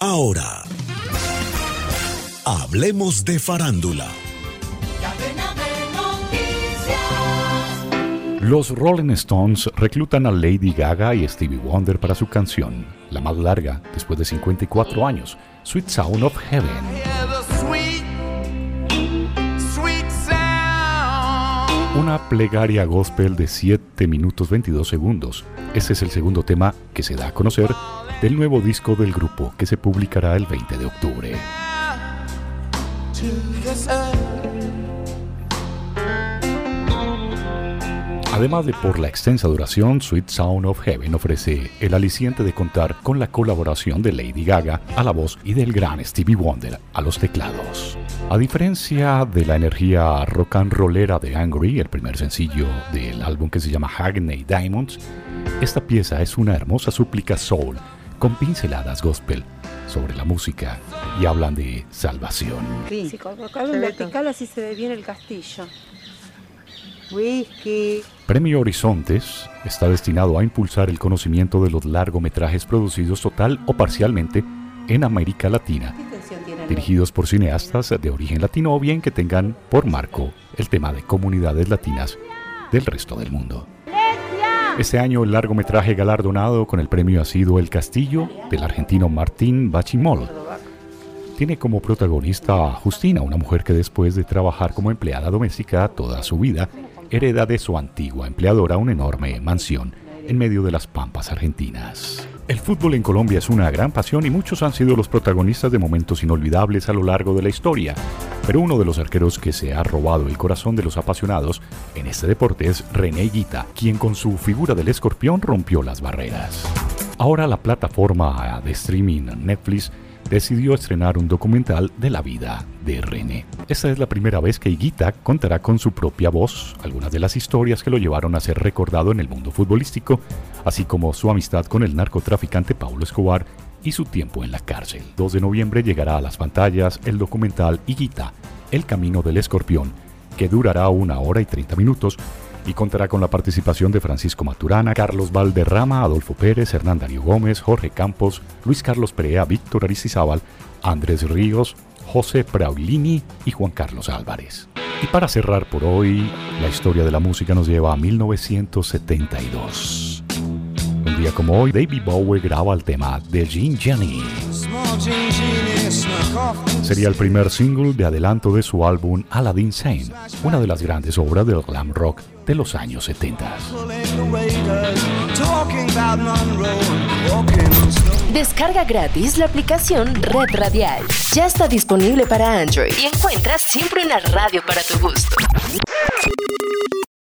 Ahora, hablemos de farándula. Los Rolling Stones reclutan a Lady Gaga y Stevie Wonder para su canción, la más larga después de 54 años, Sweet Sound of Heaven. Una plegaria gospel de 7 minutos 22 segundos. Ese es el segundo tema que se da a conocer del nuevo disco del grupo que se publicará el 20 de octubre. Además de por la extensa duración, Sweet Sound of Heaven ofrece el aliciente de contar con la colaboración de Lady Gaga a la voz y del gran Stevie Wonder a los teclados. A diferencia de la energía rock and rollera de Angry, el primer sencillo del álbum que se llama Hackney Diamonds, esta pieza es una hermosa súplica soul con pinceladas gospel sobre la música y hablan de salvación. Sí, si colocado en vertical así se ve bien el castillo. Whisky. Premio Horizontes está destinado a impulsar el conocimiento de los largometrajes producidos total o parcialmente en América Latina, dirigidos por cineastas de origen latino o bien que tengan por marco el tema de comunidades latinas del resto del mundo. Este año el largometraje galardonado con el premio ha sido El Castillo del argentino Martín Bachimol. Tiene como protagonista a Justina, una mujer que después de trabajar como empleada doméstica toda su vida, hereda de su antigua empleadora una enorme mansión en medio de las pampas argentinas. El fútbol en Colombia es una gran pasión y muchos han sido los protagonistas de momentos inolvidables a lo largo de la historia. Pero uno de los arqueros que se ha robado el corazón de los apasionados en este deporte es René Guita, quien con su figura del escorpión rompió las barreras. Ahora la plataforma de streaming Netflix decidió estrenar un documental de la vida de René. Esta es la primera vez que Higuita contará con su propia voz algunas de las historias que lo llevaron a ser recordado en el mundo futbolístico, así como su amistad con el narcotraficante Paulo Escobar y su tiempo en la cárcel. 2 de noviembre llegará a las pantallas el documental Higuita, El Camino del Escorpión, que durará una hora y 30 minutos y contará con la participación de Francisco Maturana, Carlos Valderrama, Adolfo Pérez, Hernán Darío Gómez, Jorge Campos, Luis Carlos Perea, Víctor Aristizábal, Andrés Ríos, José Praulini y Juan Carlos Álvarez. Y para cerrar por hoy, la historia de la música nos lleva a 1972. Día como hoy, David Bowie graba el tema de Jean Jenny. Sería el primer single de adelanto de su álbum Aladdin Sane, una de las grandes obras del glam rock de los años 70. Descarga gratis la aplicación Red Radial. Ya está disponible para Android y encuentras siempre una radio para tu gusto.